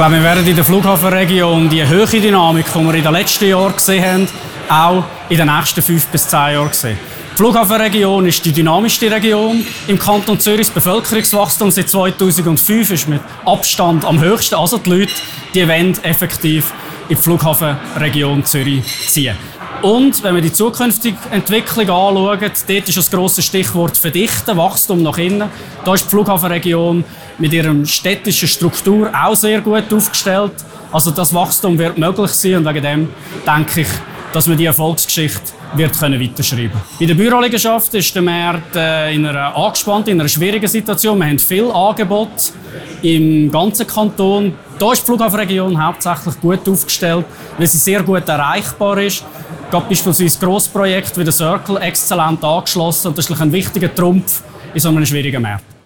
glaube, wir werden in der Flughafenregion die hohe Dynamik, die wir in den letzten Jahren gesehen haben, auch in den nächsten fünf bis zehn Jahren sehen. Die Flughafenregion ist die dynamischste Region im Kanton Zürich. Das Bevölkerungswachstum seit 2005 ist mit Abstand am höchsten. Also die Leute, die wollen effektiv in die Flughafenregion Zürich ziehen. Und wenn wir die zukünftige Entwicklung anschauen, dort ist das grosse Stichwort Verdichten, Wachstum nach innen. Da ist die Flughafenregion mit ihrer städtischen Struktur auch sehr gut aufgestellt. Also das Wachstum wird möglich sein und wegen dem denke ich, dass wir die Erfolgsgeschichte wird können weiterschreiben Bei der Büroliegenschaft ist der Markt äh, in einer angespannten, in einer schwierigen Situation. Wir haben viel Angebot im ganzen Kanton. Da ist die Flughafenregion hauptsächlich gut aufgestellt, weil sie sehr gut erreichbar ist. Gerade beispielsweise Grossprojekte wie der Circle exzellent angeschlossen und das ist ein wichtiger Trumpf in so einem schwierigen Markt.